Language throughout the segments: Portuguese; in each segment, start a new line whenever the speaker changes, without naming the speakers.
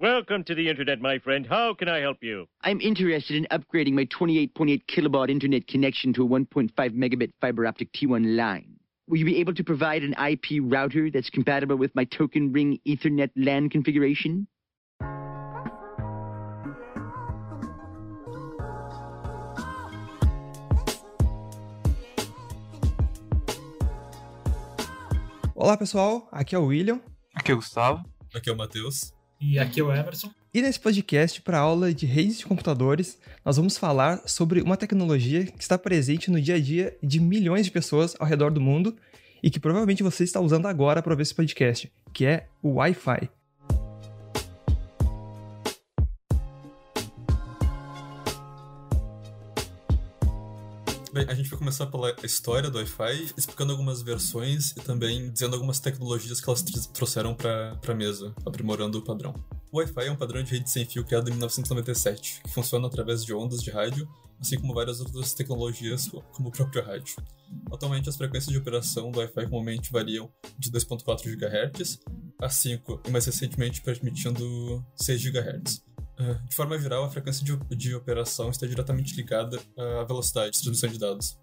Welcome to the internet, my friend. How can I help you?
I'm interested in upgrading my 28.8 kilobaud internet connection to a 1.5 megabit fiber optic T1 line. Will you be able to provide an IP router that's compatible with my token ring Ethernet LAN configuration?
Olá pessoal, aqui é o William.
Aqui é o Gustavo.
Aqui é o Matheus.
E aqui é o Emerson.
E nesse podcast para aula de redes de computadores, nós vamos falar sobre uma tecnologia que está presente no dia a dia de milhões de pessoas ao redor do mundo e que provavelmente você está usando agora para ver esse podcast, que é o Wi-Fi.
A gente vai começar pela história do Wi-Fi, explicando algumas versões e também dizendo algumas tecnologias que elas trouxeram para a mesa, aprimorando o padrão. O Wi-Fi é um padrão de rede sem fio criado em 1997, que funciona através de ondas de rádio, assim como várias outras tecnologias, como o próprio rádio. Atualmente, as frequências de operação do Wi-Fi comumente variam de 2.4 GHz a 5 e mais recentemente permitindo 6 GHz. De forma geral, a frequência de, de operação está diretamente ligada à velocidade de transmissão de dados.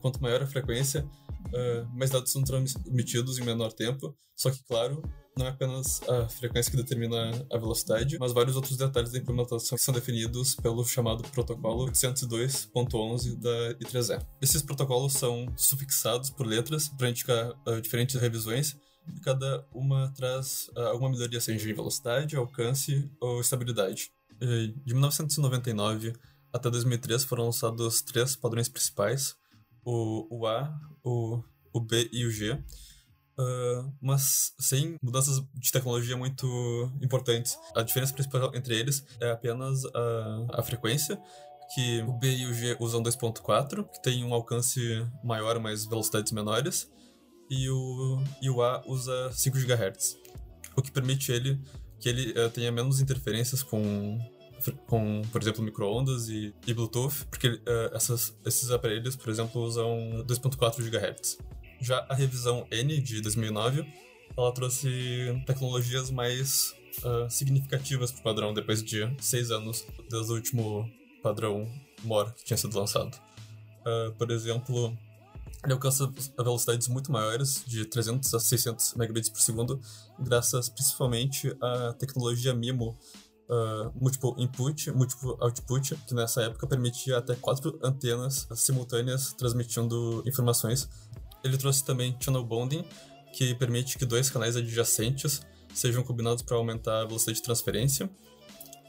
Quanto maior a frequência, uh, mais dados são transmitidos em menor tempo, só que, claro, não é apenas a frequência que determina a velocidade, mas vários outros detalhes da implementação que são definidos pelo chamado protocolo 802.11 da I3E. Esses protocolos são sufixados por letras para indicar uh, diferentes revisões cada uma traz uh, alguma melhoria, seja em velocidade, alcance ou estabilidade. De 1999 até 2003 foram lançados três padrões principais, o, o A, o, o B e o G, uh, mas sem mudanças de tecnologia muito importantes. A diferença principal entre eles é apenas a, a frequência, que o B e o G usam 2.4, que tem um alcance maior, mas velocidades menores, e o, e o A usa 5 GHz, o que permite ele que ele uh, tenha menos interferências com, com por exemplo, microondas e, e Bluetooth, porque uh, essas, esses aparelhos, por exemplo, usam 2.4 GHz. Já a revisão N de 2009, ela trouxe tecnologias mais uh, significativas para o padrão depois de seis anos desde o último padrão MOR que tinha sido lançado. por exemplo, ele alcança velocidades muito maiores, de 300 a 600 megabits por segundo, graças principalmente à tecnologia MIMO, uh, Multiple Input, Multiple Output, que nessa época permitia até quatro antenas simultâneas transmitindo informações. Ele trouxe também Channel Bonding, que permite que dois canais adjacentes sejam combinados para aumentar a velocidade de transferência.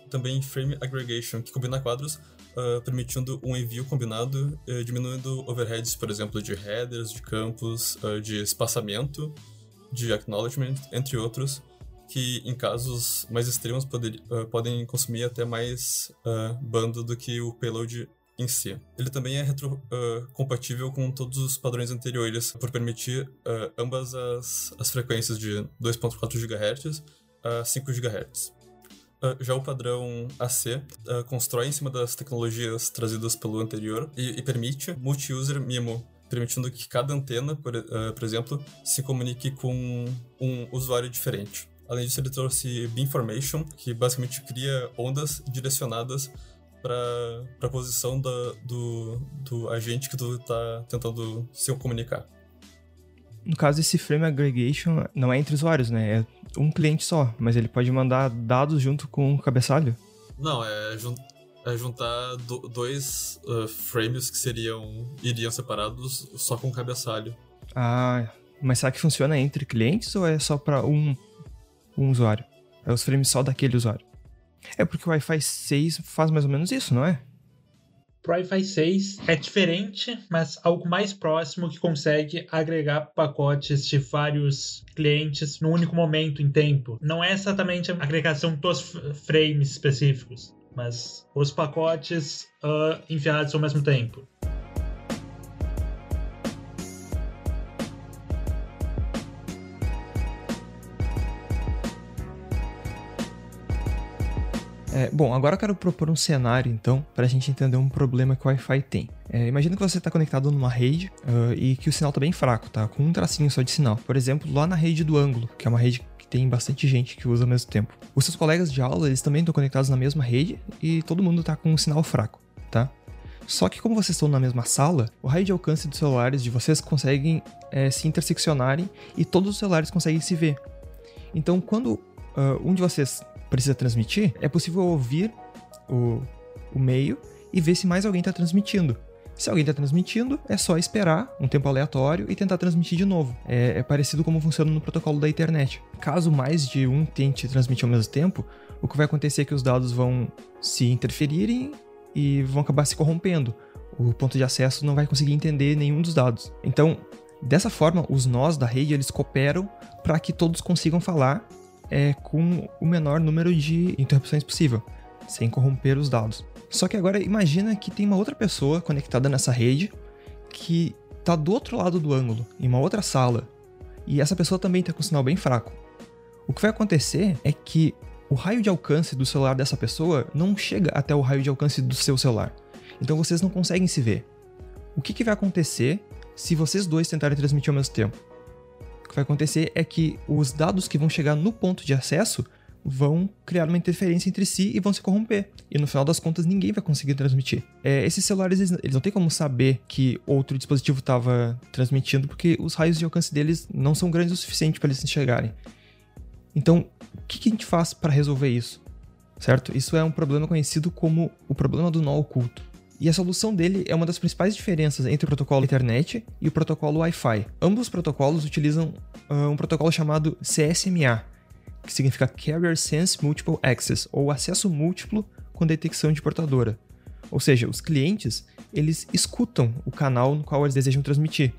Também Frame Aggregation, que combina quadros uh, permitindo um envio combinado, uh, diminuindo overheads, por exemplo, de headers, de campos, uh, de espaçamento, de acknowledgement, entre outros, que em casos mais extremos poder, podem consumir até mais banda do que o payload em si. Ele também é retrocompatível com todos os padrões anteriores, por permitir ambas as, as frequências de 2.4 GHz a 5 GHz. Uh, já o padrão AC uh, ah, constrói em cima das tecnologias trazidas pelo anterior e, e permite multi-user MIMO, permitindo que cada antena, por, uh, por, exemplo, se comunique com um usuário diferente. Além disso, ele trouxe Beamformation, que basicamente cria ondas direcionadas para a posição da, do, do agente que tu está tentando se comunicar.
No caso, esse frame aggregation não é entre usuários, né? É um cliente só, mas ele pode mandar dados junto com o cabeçalho?
Não, é, jun é juntar do dois uh, frames que seriam iriam separados só com o cabeçalho.
Ah, mas será que funciona entre clientes ou é só para um, um usuário? É os frames só daquele usuário? É porque o Wi-Fi 6 faz mais ou menos isso, não é?
Pro Wi-Fi 6 é diferente, mas algo mais próximo que consegue agregar pacotes de vários clientes no único momento em tempo. Não é exatamente a agregação dos frames específicos, mas os pacotes uh, enviados ao mesmo tempo.
É, bom, agora eu quero propor um cenário, então, para a gente entender um problema que o Wi-Fi tem. É, imagina que você está conectado numa rede uh, e que o sinal está bem fraco, tá? Com um tracinho só de sinal. Por exemplo, lá na rede do ângulo, que é uma rede que tem bastante gente que usa ao mesmo tempo. Os seus colegas de aula, eles também estão conectados na mesma rede e todo mundo está com um sinal fraco, tá? Só que como vocês estão na mesma sala, o raio de alcance dos celulares de vocês conseguem é, se interseccionarem e todos os celulares conseguem se ver. Então, quando uh, um de vocês precisa transmitir, é possível ouvir o, o meio e ver se mais alguém está transmitindo. Se alguém está transmitindo, é só esperar um tempo aleatório e tentar transmitir de novo. É, é, parecido como funciona no protocolo da internet. Caso mais de um tente transmitir ao mesmo tempo, o que vai acontecer é que os dados vão se interferirem e vão acabar se corrompendo. O ponto de acesso não vai conseguir entender nenhum dos dados. Então, dessa forma, os nós da rede eles cooperam para que todos consigam falar é, com o menor número de interrupções possível, sem corromper os dados. Só que agora imagina que tem uma outra pessoa conectada nessa rede que está do outro lado do ângulo, em uma outra sala, e essa pessoa também está com um sinal bem fraco. O que vai acontecer é que o raio de alcance do celular dessa pessoa não chega até o raio de alcance do seu celular. Então vocês não conseguem se ver. O que, que vai acontecer se vocês dois tentarem transmitir ao mesmo tempo? Que vai acontecer é que os dados que vão chegar no ponto de acesso vão criar uma interferência entre si e vão se corromper. E no final das contas, ninguém vai conseguir transmitir. É, esses celulares, eles, eles, não têm como saber que outro dispositivo estava transmitindo, porque os raios de alcance deles não são grandes o suficiente para eles enxergarem. Então, o que, que a gente faz para resolver isso? Certo? Isso é um problema conhecido como o problema do nó oculto. E a solução dele é uma das principais diferenças entre o protocolo Ethernet e o protocolo Wi-Fi. Ambos os protocolos utilizam uh, um protocolo chamado CSMA, que significa Carrier Sense Multiple Access, ou acesso múltiplo com detecção de portadora. Ou seja, os clientes, eles escutam o canal no qual eles desejam transmitir.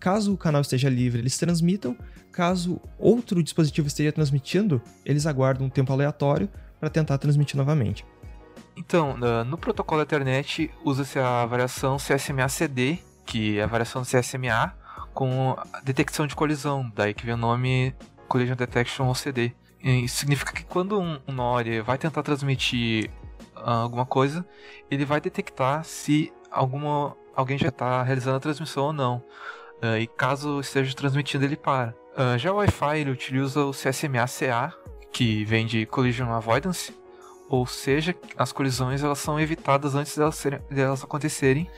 Caso o canal esteja livre, eles transmitam. Caso outro dispositivo esteja transmitindo, eles aguardam um tempo aleatório para tentar transmitir novamente.
Então, no protocolo Ethernet usa-se a variação CSMA-CD, que é a variação do CSMA com detecção de colisão, daí que vem o nome Collision Detection OCD. Isso significa que quando um, um vai tentar transmitir uh, alguma coisa, ele vai detectar se alguma, alguém já está realizando a transmissão ou não. Uh, e caso esteja transmitindo, ele para. Uh, já o Wi-Fi ele utiliza o CSMA-CA, que vem de Collision Avoidance, ou seja, as colisões elas são evitadas antes delas, serem, delas acontecerem,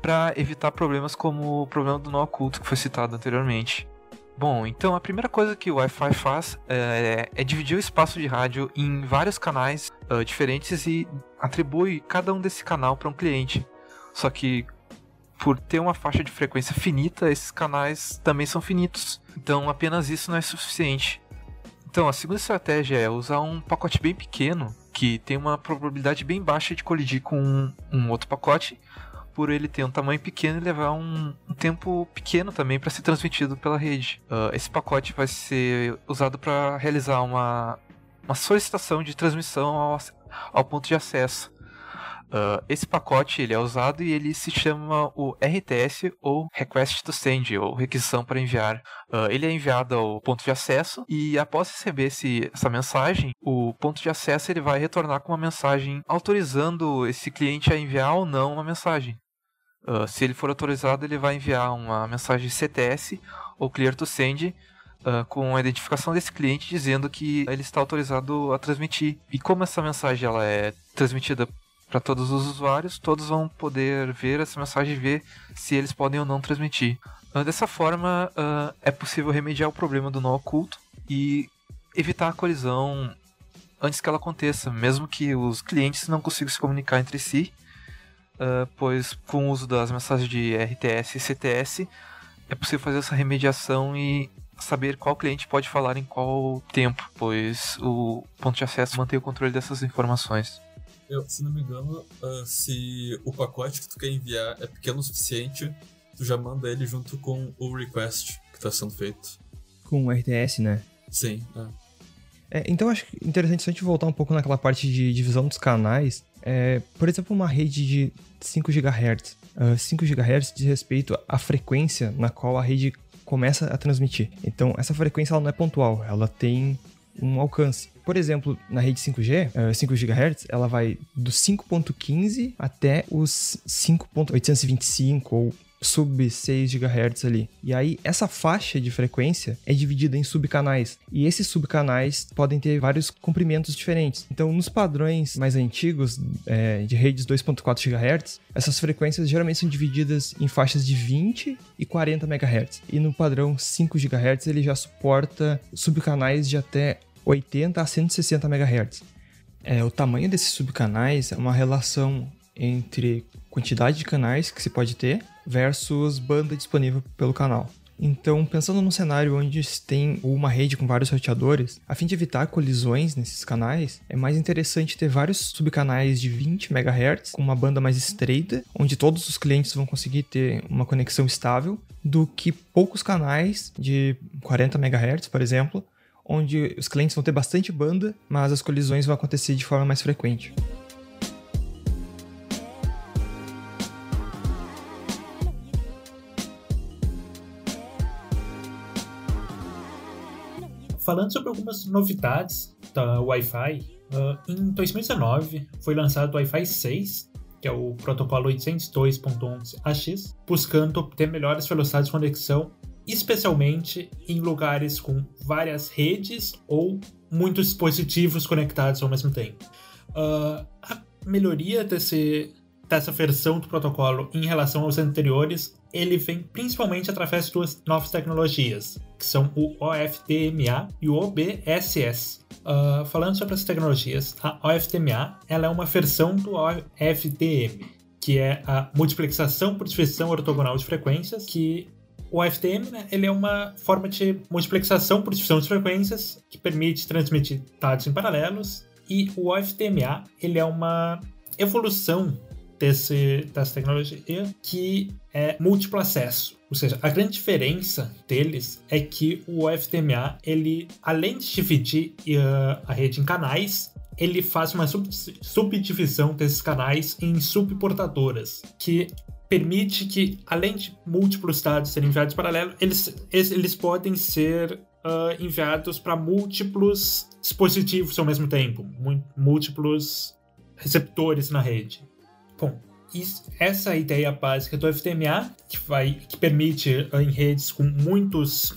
para evitar problemas como o problema do nó oculto que foi citado anteriormente. Bom, então a primeira coisa que o Wi-Fi faz é, é, dividir o espaço de rádio em vários canais uh, diferentes e atribui cada um desse canal para um cliente. Só que por ter uma faixa de frequência finita, esses canais também são finitos. Então apenas isso não é suficiente. Então a segunda estratégia é usar um pacote bem pequeno que tem uma probabilidade bem baixa de colidir com um, um outro pacote por ele ter um tamanho pequeno e levar um, um tempo pequeno também para ser transmitido pela rede. Uh, esse pacote vai ser usado para realizar uma, uma solicitação de transmissão ao, ao ponto de acesso. Uh, esse pacote ele é usado e ele se chama o RTS ou Request to Send ou requisição para enviar. Uh, ele é enviado ao ponto de acesso e após receber esse, essa mensagem, o ponto de acesso ele vai retornar com uma mensagem autorizando esse cliente a enviar ou não uma mensagem. Uh, se ele for autorizado, ele vai enviar uma mensagem CTS ou Clear to Send uh, com a identificação desse cliente dizendo que ele está autorizado a transmitir. E como essa mensagem ela é transmitida para todos os usuários, todos vão poder ver essa mensagem e ver se eles podem ou não transmitir. Uh, dessa forma, é possível remediar o problema do nó oculto e evitar a colisão antes que ela aconteça, mesmo que os clientes não consigam se comunicar entre si uh, pois com o uso das mensagens de RTS e CTS é possível fazer essa remediação e saber qual cliente pode falar em qual tempo, pois o ponto de acesso mantém o controle dessas informações.
Eu, se não me engano, uh, se o pacote que tu quer enviar é pequeno o suficiente, tu já manda ele junto com o request que está sendo feito.
Com o RTS, né?
Sim.
É. É, então acho interessante se a gente voltar um pouco naquela parte de divisão dos canais. É, por exemplo, uma rede de 5 GHz. Uh, 5 GHz diz respeito à frequência na qual a rede começa a transmitir. Então, essa frequência ela não é pontual, ela tem um alcance. Por exemplo, na rede 5G, uh, 5 GHz, ela vai do 5.15 até os 5.825 ou sub 6 GHz ali. E aí, essa faixa de frequência é dividida em subcanais. E esses subcanais podem ter vários comprimentos diferentes. Então, nos padrões mais antigos é, de redes 2.4 GHz, essas frequências geralmente são divididas em faixas de 20 e 40 MHz. E no padrão 5 GHz, ele já suporta subcanais de até 80 a 160 MHz. É, o tamanho desses subcanais é uma relação entre quantidade de canais que se pode ter versus banda disponível pelo canal. Então, pensando num cenário onde se tem uma rede com vários roteadores, a fim de evitar colisões nesses canais, é mais interessante ter vários subcanais de 20 MHz com uma banda mais estreita, onde todos os clientes vão conseguir ter uma conexão estável, do que poucos canais de 40 MHz, por exemplo, onde os clientes vão ter bastante banda, mas as colisões vão acontecer de forma mais frequente.
Falando sobre algumas novidades da Wi-Fi, uh, em 2019 foi lançado o Wi-Fi 6, que é o protocolo 802.11ax, buscando obter melhores velocidades de conexão, especialmente em lugares com várias redes ou muitos dispositivos conectados ao mesmo tempo. Uh, a melhoria desse, dessa versão do protocolo em relação aos anteriores ele vem principalmente através de duas novas tecnologias, que são o OFDMA e o OBSS. Uh, falando sobre as tecnologias, a OFDMA ela é uma versão do OFDM, que é a multiplexação por divisão ortogonal de frequências, que o OFDM né, ele é uma forma de multiplexação por divisão de frequências que permite transmitir dados em paralelos, e o OFDMA ele é uma evolução desse, dessa tecnologia que é múltiplo acesso. Ou seja, a grande diferença deles é que o FTMA, ele, além de dividir uh, a rede em canais, ele faz uma sub subdivisão desses canais em subportadoras, que permite que, além de múltiplos dados serem enviados paralelo, eles, eles podem ser uh, enviados para múltiplos dispositivos ao mesmo tempo, múltiplos receptores na rede. Bom, isso, essa é a ideia básica do FTMA, que, vai, que permite em redes com muitos,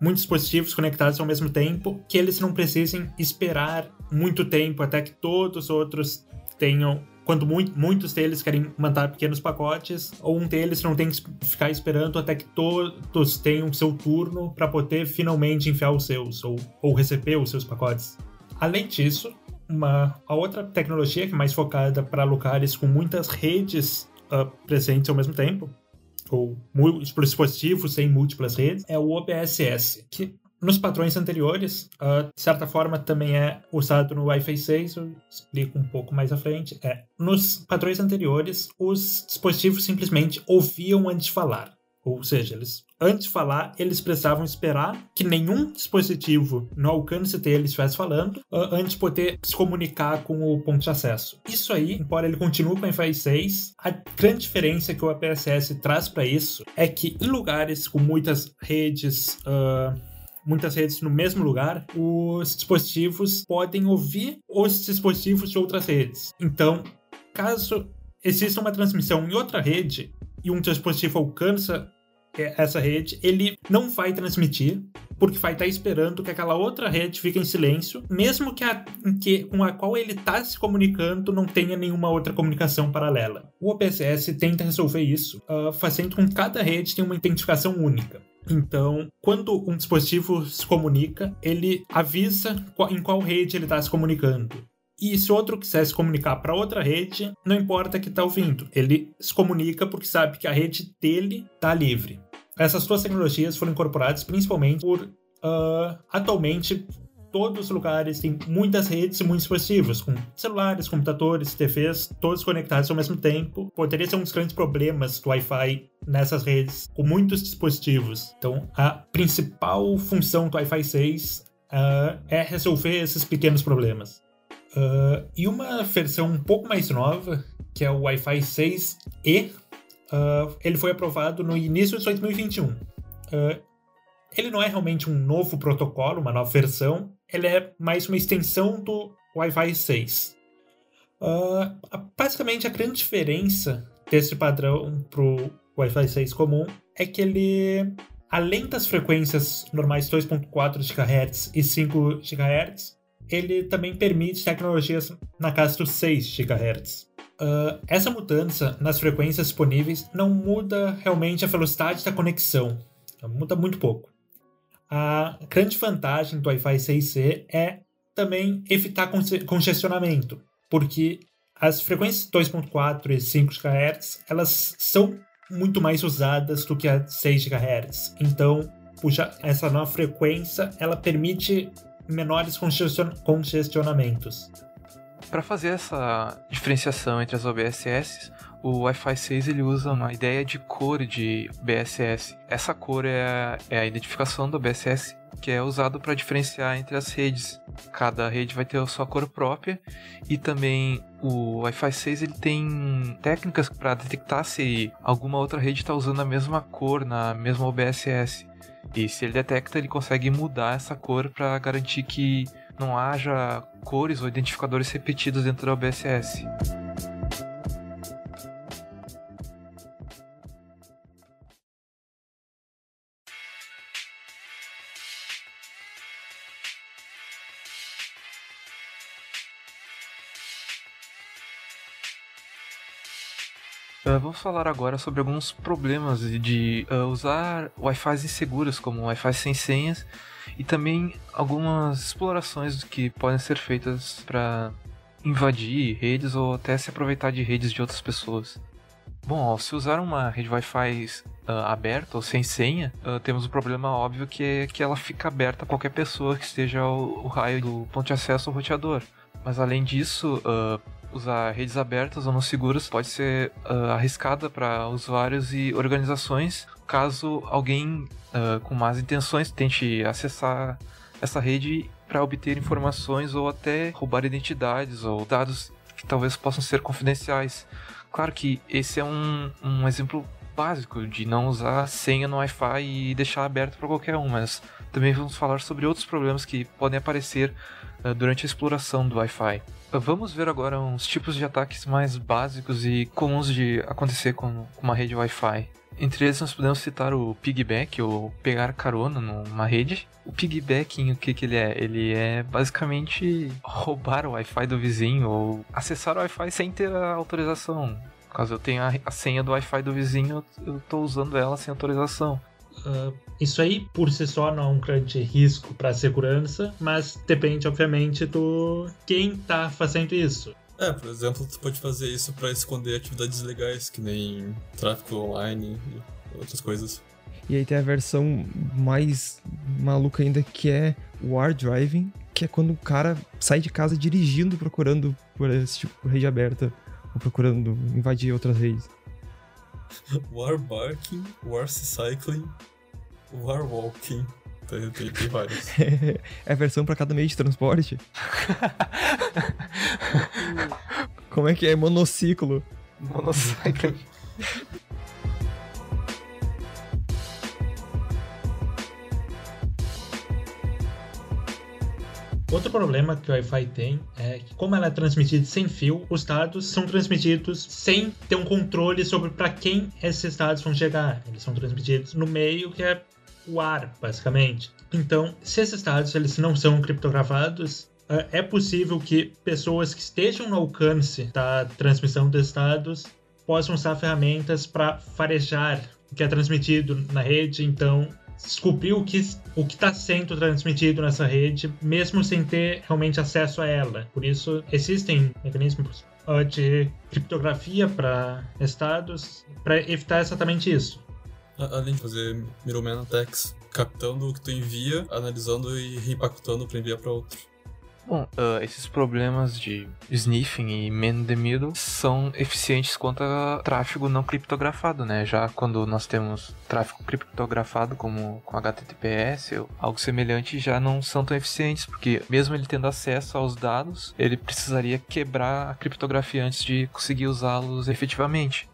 muitos dispositivos conectados ao mesmo tempo, que eles não precisem esperar muito tempo até que todos os outros tenham quando muito, muitos deles querem mandar pequenos pacotes, ou um deles não tem que ficar esperando até que todos tenham seu turno para poder finalmente enviar os seus, ou, ou receber os seus pacotes. Além disso, uma a outra tecnologia que é mais focada para lugares com muitas redes uh, presentes ao mesmo tempo, ou dispositivos sem múltiplas redes, é o OBSS, que nos padrões anteriores, uh, de certa forma, também é usado no Wi-Fi 6, eu explico um pouco mais à frente. É, nos padrões anteriores, os dispositivos simplesmente ouviam antes de falar. Ou seja, eles antes de falar, eles precisavam esperar que nenhum dispositivo no alcance deles estivesse falando uh, antes de poder se comunicar com o ponto de acesso. Isso aí, embora ele continue com o Wi-Fi 6, a grande diferença que o APSS traz para isso é que em lugares com muitas redes. Uh, muitas redes no mesmo lugar, os dispositivos podem ouvir os dispositivos de outras redes. Então, caso exista uma transmissão em outra rede e um dispositivo alcança essa rede, ele não vai transmitir, porque vai estar esperando que aquela outra rede fique em silêncio, mesmo que a que, com a qual ele está se comunicando não tenha nenhuma outra comunicação paralela. O OBSS tenta resolver isso, uh, fazendo com que cada rede tenha uma identificação única. Então, quando um dispositivo se comunica, ele avisa em qual rede ele está se comunicando. E se outro quiser se comunicar para outra rede, não importa que está ouvindo, ele se comunica porque sabe que a rede dele está livre. Essas duas tecnologias foram incorporadas principalmente por uh, atualmente todos os lugares têm muitas redes e muitos dispositivos, com celulares, computadores, TVs, todos conectados ao mesmo tempo. Poderia ser um dos grandes problemas do Wi-Fi nessas redes, com muitos dispositivos. Então, a principal função do Wi-Fi 6 uh, é resolver esses pequenos problemas. Uh, e uma versão um pouco mais nova, que é o Wi-Fi 6E, uh, ah, ele foi aprovado no início de 2021. Uh, ah, ele não é realmente um novo protocolo, uma nova versão, ele é mais uma extensão do Wi-Fi 6. basicamente, a grande diferença desse padrão para o Wi-Fi 6 comum é que ele, além das frequências normais 2.4 GHz e 5 GHz, ele também permite tecnologias na casa dos 6 GHz. Uh, essa mudança nas frequências disponíveis não muda realmente a velocidade da conexão, muda muito pouco. A grande vantagem do Wi-Fi 6E é também evitar congestionamento, porque as frequências 2.4 e 5 GHz elas são muito mais usadas do que a 6 GHz. Então, puxa, essa nova frequência ela permite menores congestionamentos.
Para fazer essa diferenciação entre as OBSS, o Wi-Fi 6 ele usa uma ideia de cor de BSS. Essa cor é a, é a identificação do BSS que é usado para diferenciar entre as redes. Cada rede vai ter a sua cor própria e também o Wi-Fi 6 ele tem técnicas para detectar se alguma outra rede está usando a mesma cor na mesma OBSS. E se ele detecta, ele consegue mudar essa cor para garantir que não haja cores ou identificadores repetidos dentro da OBSS. Uh, vamos falar agora sobre alguns problemas de uh, usar Wi-Fi inseguros, como Wi-Fi sem senhas, e também algumas explorações que podem ser feitas para invadir redes ou até se aproveitar de redes de outras pessoas. Bom, ao se usar uma rede Wi-Fi uh, aberta ou sem senha, uh, temos um problema óbvio que é que ela fica aberta a qualquer pessoa que esteja ao, ao raio do ponto de acesso ao roteador. Mas além disso, uh, usar redes abertas ou não seguras pode ser uh, arriscada para usuários e organizações caso alguém uh, com más intenções tente acessar essa rede para obter informações ou até roubar identidades ou dados que talvez possam ser confidenciais. Claro que esse é um, um exemplo básico de não usar senha no Wi-Fi e deixar aberto para qualquer um, mas também vamos falar sobre outros problemas que podem aparecer uh, durante a exploração do Wi-Fi. Vamos ver agora uns tipos de ataques mais básicos e comuns de acontecer com uma rede Wi-Fi. Entre eles nós podemos citar o piggyback, ou pegar carona numa rede. O piggybacking, o que, que ele é? Ele é basicamente roubar o Wi-Fi do vizinho ou acessar o Wi-Fi sem ter a autorização. Caso eu tenha a senha do Wi-Fi do vizinho, eu estou usando ela sem autorização.
Uh, isso aí por si só não é um grande risco para a segurança, mas depende, obviamente, do quem está fazendo isso.
É, por exemplo, tu pode fazer isso para esconder atividades legais, que nem tráfico online e outras coisas.
E aí tem a versão mais maluca ainda que é War Driving, que é quando o cara sai de casa dirigindo, procurando por esse tipo de rede aberta, ou procurando invadir outras redes.
War Barking, War Cycling, War Walking. Tem, tem, tem vários.
é a versão para cada meio de transporte? Como é que é? Monociclo.
Monociclo.
Outro problema que o Wi-Fi tem é que, como ela é transmitida sem fio, os dados são transmitidos sem ter um controle sobre para quem esses dados vão chegar. Eles são transmitidos no meio que é o ar, basicamente. Então, se esses dados eles não são criptografados, é, é possível que pessoas que estejam no alcance da transmissão desses dados possam usar ferramentas para farejar o que é transmitido na rede. Então, descobrir o que o que está sendo transmitido nessa rede, mesmo sem ter realmente acesso a ela. Por isso, existem mecanismos de criptografia para estados para evitar exatamente isso.
Além de fazer middleman attacks, captando o que tu envia, analisando e reimpactando para enviar para outro.
Bom, uh, esses problemas de sniffing e man in the middle são eficientes contra tráfego não criptografado, né? Já quando nós temos tráfego criptografado como com HTTPS ou algo semelhante, já não são tão eficientes, porque mesmo ele tendo acesso aos dados, ele precisaria quebrar a criptografia antes de conseguir usá-los efetivamente.